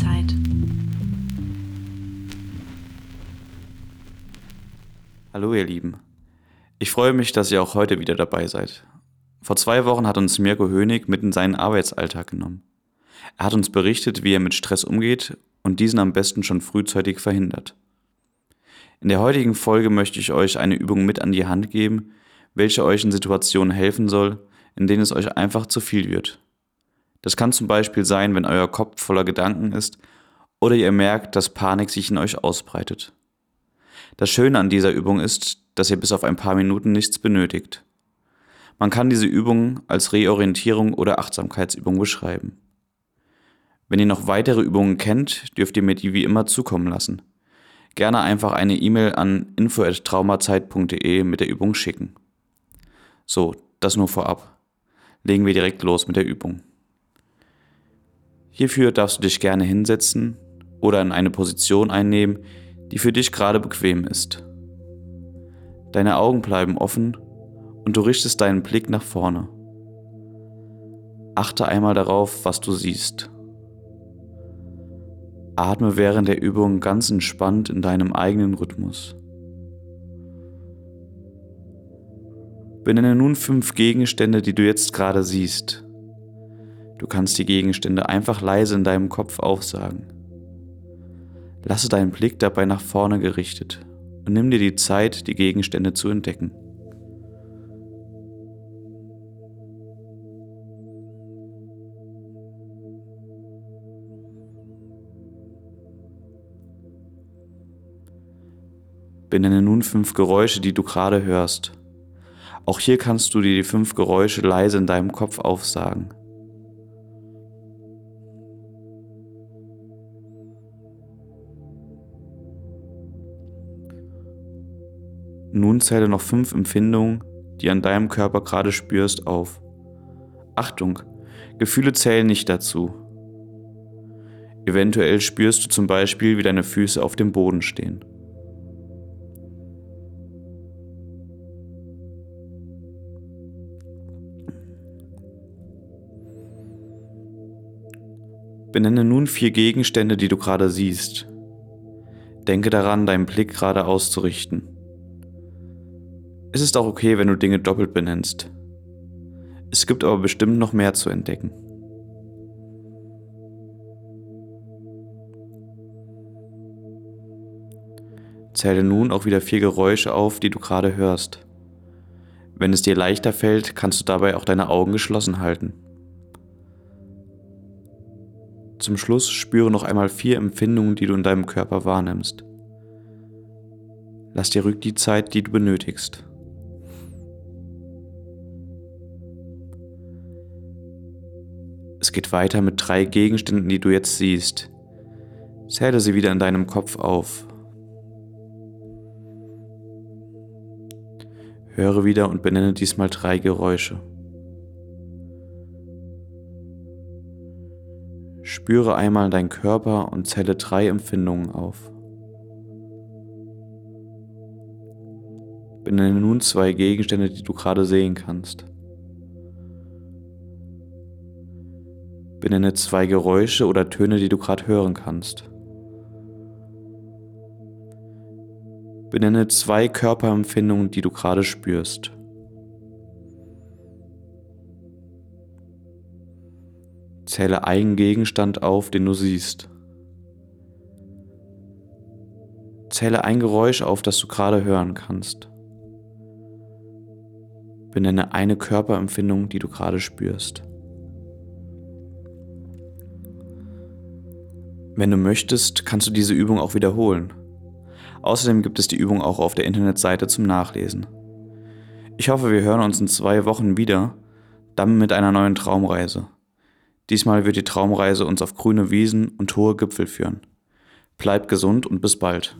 Zeit. Hallo ihr Lieben. Ich freue mich, dass ihr auch heute wieder dabei seid. Vor zwei Wochen hat uns Mirko Hönig mit in seinen Arbeitsalltag genommen. Er hat uns berichtet, wie er mit Stress umgeht und diesen am besten schon frühzeitig verhindert. In der heutigen Folge möchte ich euch eine Übung mit an die Hand geben, welche euch in Situationen helfen soll, in denen es euch einfach zu viel wird. Das kann zum Beispiel sein, wenn euer Kopf voller Gedanken ist oder ihr merkt, dass Panik sich in euch ausbreitet. Das Schöne an dieser Übung ist, dass ihr bis auf ein paar Minuten nichts benötigt. Man kann diese Übung als Reorientierung oder Achtsamkeitsübung beschreiben. Wenn ihr noch weitere Übungen kennt, dürft ihr mir die wie immer zukommen lassen. Gerne einfach eine E-Mail an info@traumazeit.de mit der Übung schicken. So, das nur vorab. Legen wir direkt los mit der Übung. Hierfür darfst du dich gerne hinsetzen oder in eine Position einnehmen, die für dich gerade bequem ist. Deine Augen bleiben offen und du richtest deinen Blick nach vorne. Achte einmal darauf, was du siehst. Atme während der Übung ganz entspannt in deinem eigenen Rhythmus. Benenne nun fünf Gegenstände, die du jetzt gerade siehst. Du kannst die Gegenstände einfach leise in deinem Kopf aufsagen. Lasse deinen Blick dabei nach vorne gerichtet und nimm dir die Zeit, die Gegenstände zu entdecken. Benenne nun fünf Geräusche, die du gerade hörst. Auch hier kannst du dir die fünf Geräusche leise in deinem Kopf aufsagen. Nun zähle noch fünf Empfindungen, die an deinem Körper gerade spürst, auf. Achtung, Gefühle zählen nicht dazu. Eventuell spürst du zum Beispiel, wie deine Füße auf dem Boden stehen. Benenne nun vier Gegenstände, die du gerade siehst. Denke daran, deinen Blick gerade auszurichten. Es ist auch okay, wenn du Dinge doppelt benennst. Es gibt aber bestimmt noch mehr zu entdecken. Zähle nun auch wieder vier Geräusche auf, die du gerade hörst. Wenn es dir leichter fällt, kannst du dabei auch deine Augen geschlossen halten. Zum Schluss spüre noch einmal vier Empfindungen, die du in deinem Körper wahrnimmst. Lass dir rück die Zeit, die du benötigst. Es geht weiter mit drei Gegenständen, die du jetzt siehst. Zähle sie wieder in deinem Kopf auf. Höre wieder und benenne diesmal drei Geräusche. Spüre einmal deinen Körper und zähle drei Empfindungen auf. Benenne nun zwei Gegenstände, die du gerade sehen kannst. Benenne zwei Geräusche oder Töne, die du gerade hören kannst. Benenne zwei Körperempfindungen, die du gerade spürst. Zähle einen Gegenstand auf, den du siehst. Zähle ein Geräusch auf, das du gerade hören kannst. Benenne eine Körperempfindung, die du gerade spürst. Wenn du möchtest, kannst du diese Übung auch wiederholen. Außerdem gibt es die Übung auch auf der Internetseite zum Nachlesen. Ich hoffe, wir hören uns in zwei Wochen wieder, dann mit einer neuen Traumreise. Diesmal wird die Traumreise uns auf grüne Wiesen und hohe Gipfel führen. Bleib gesund und bis bald.